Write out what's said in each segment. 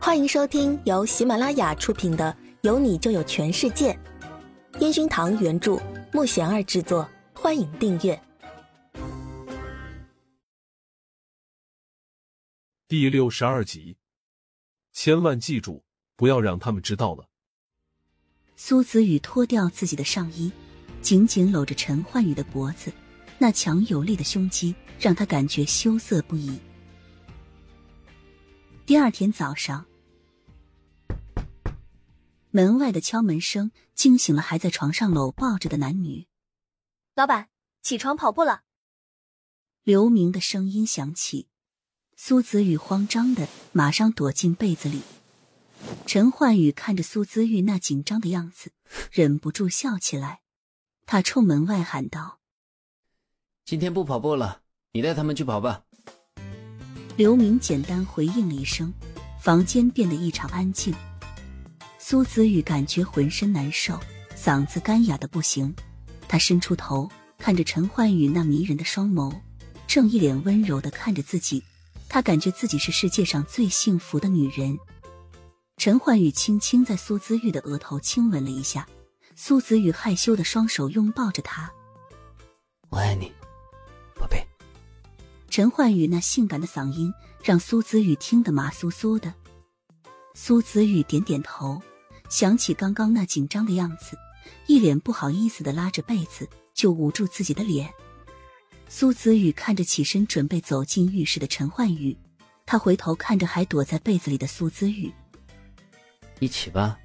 欢迎收听由喜马拉雅出品的《有你就有全世界》，烟熏堂原著，木贤儿制作。欢迎订阅第六十二集。千万记住，不要让他们知道了。苏子宇脱掉自己的上衣，紧紧搂着陈焕宇的脖子，那强有力的胸肌让他感觉羞涩不已。第二天早上，门外的敲门声惊醒了还在床上搂抱着的男女。老板，起床跑步了。刘明的声音响起，苏子玉慌张的马上躲进被子里。陈焕宇看着苏子玉那紧张的样子，忍不住笑起来。他冲门外喊道：“今天不跑步了，你带他们去跑吧。”刘明简单回应了一声，房间变得异常安静。苏子玉感觉浑身难受，嗓子干哑的不行。他伸出头，看着陈焕宇那迷人的双眸，正一脸温柔的看着自己。他感觉自己是世界上最幸福的女人。陈焕宇轻轻在苏子玉的额头亲吻了一下，苏子玉害羞的双手拥抱着他：“我爱你，”陈焕宇那性感的嗓音让苏子宇听得麻酥酥的。苏子宇点点头，想起刚刚那紧张的样子，一脸不好意思的拉着被子就捂住自己的脸。苏子宇看着起身准备走进浴室的陈焕宇，他回头看着还躲在被子里的苏子宇：“一起吧。”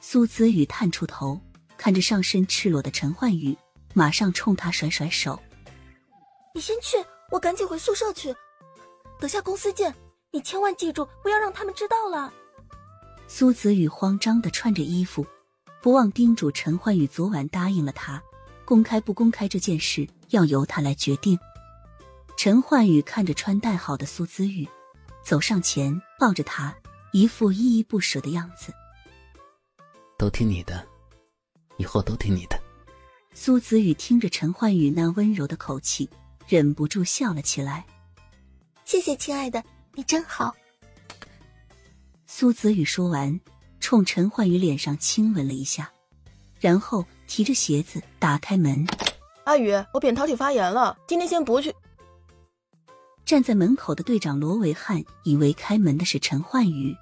苏子宇探出头，看着上身赤裸的陈焕宇，马上冲他甩甩手：“你先去。”我赶紧回宿舍去，等下公司见。你千万记住，不要让他们知道了。苏子宇慌张的穿着衣服，不忘叮嘱陈焕宇，昨晚答应了他，公开不公开这件事要由他来决定。陈焕宇看着穿戴好的苏子宇，走上前抱着他，一副依依不舍的样子。都听你的，以后都听你的。苏子宇听着陈焕宇那温柔的口气。忍不住笑了起来，谢谢亲爱的，你真好。苏子宇说完，冲陈焕宇脸上亲吻了一下，然后提着鞋子打开门。阿宇，我扁桃体发炎了，今天先不去。站在门口的队长罗维汉以为开门的是陈焕宇，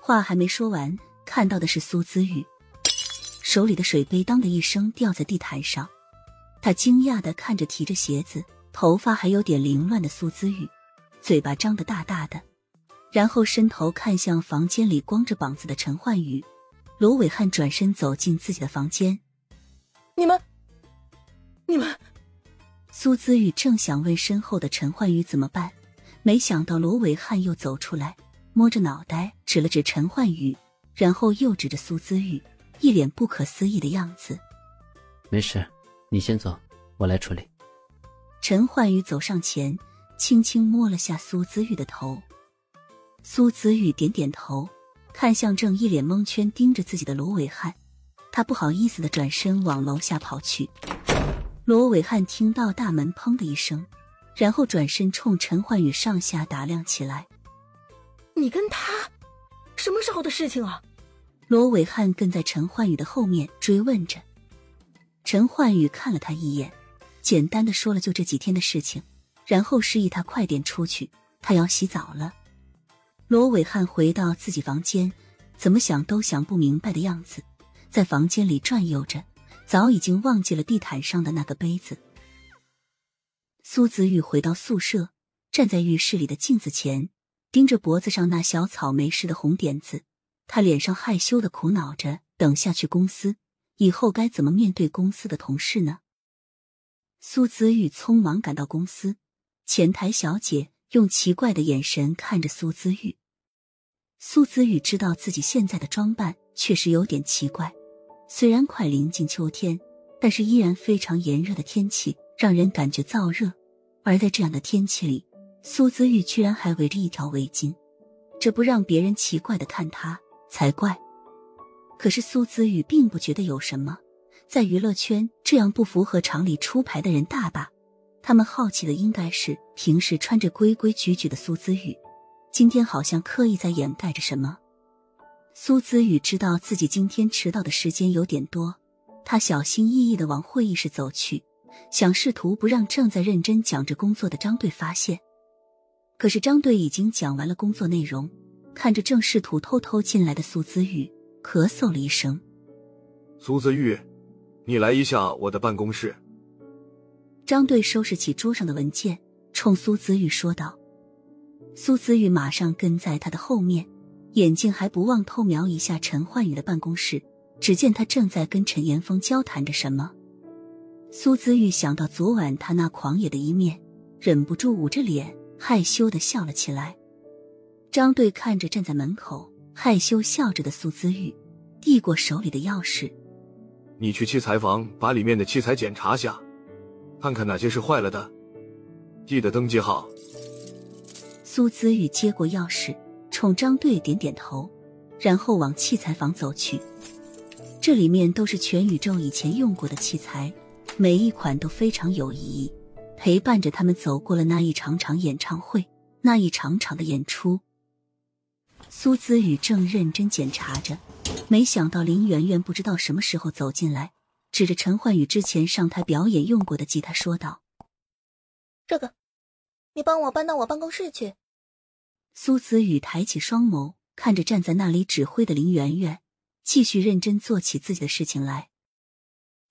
话还没说完，看到的是苏子宇，手里的水杯当的一声掉在地毯上，他惊讶的看着提着鞋子。头发还有点凌乱的苏姿玉，嘴巴张得大大的，然后伸头看向房间里光着膀子的陈焕宇。罗伟汉转身走进自己的房间。你们，你们，苏姿玉正想问身后的陈焕宇怎么办，没想到罗伟汉又走出来，摸着脑袋指了指陈焕宇，然后又指着苏姿玉，一脸不可思议的样子。没事，你先走，我来处理。陈焕宇走上前，轻轻摸了下苏子玉的头。苏子玉点点头，看向正一脸蒙圈盯着自己的罗伟汉，他不好意思的转身往楼下跑去。罗伟汉听到大门砰的一声，然后转身冲陈焕宇上下打量起来：“你跟他什么时候的事情啊？”罗伟汉跟在陈焕宇的后面追问着。陈焕宇看了他一眼。简单的说了就这几天的事情，然后示意他快点出去，他要洗澡了。罗伟汉回到自己房间，怎么想都想不明白的样子，在房间里转悠着，早已经忘记了地毯上的那个杯子。苏子玉回到宿舍，站在浴室里的镜子前，盯着脖子上那小草莓似的红点子，他脸上害羞的苦恼着，等下去公司以后该怎么面对公司的同事呢？苏子玉匆忙赶到公司，前台小姐用奇怪的眼神看着苏子玉。苏子玉知道自己现在的装扮确实有点奇怪，虽然快临近秋天，但是依然非常炎热的天气让人感觉燥热。而在这样的天气里，苏子玉居然还围着一条围巾，这不让别人奇怪的看他才怪。可是苏子玉并不觉得有什么。在娱乐圈，这样不符合常理出牌的人大把。他们好奇的应该是平时穿着规规矩矩的苏姿玉，今天好像刻意在掩盖着什么。苏子宇知道自己今天迟到的时间有点多，他小心翼翼的往会议室走去，想试图不让正在认真讲着工作的张队发现。可是张队已经讲完了工作内容，看着正试图偷偷进来的苏子玉，咳嗽了一声：“苏子玉，你来一下我的办公室。”张队收拾起桌上的文件，冲苏子玉说道。苏子玉马上跟在他的后面。眼睛还不忘偷瞄一下陈焕宇的办公室，只见他正在跟陈岩峰交谈着什么。苏子玉想到昨晚他那狂野的一面，忍不住捂着脸，害羞的笑了起来。张队看着站在门口害羞笑着的苏子玉，递过手里的钥匙：“你去器材房把里面的器材检查下，看看哪些是坏了的，记得登记好。”苏子玉接过钥匙。冲张队点点头，然后往器材房走去。这里面都是全宇宙以前用过的器材，每一款都非常有意义，陪伴着他们走过了那一场场演唱会，那一场场的演出。苏子宇正认真检查着，没想到林媛媛不知道什么时候走进来，指着陈焕宇之前上台表演用过的吉他说道：“这个，你帮我搬到我办公室去。”苏子宇抬起双眸，看着站在那里指挥的林媛媛，继续认真做起自己的事情来。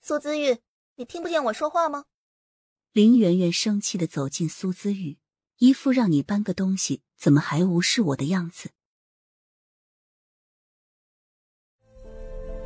苏子玉，你听不见我说话吗？林媛媛生气的走进苏子玉，一副让你搬个东西怎么还无视我的样子。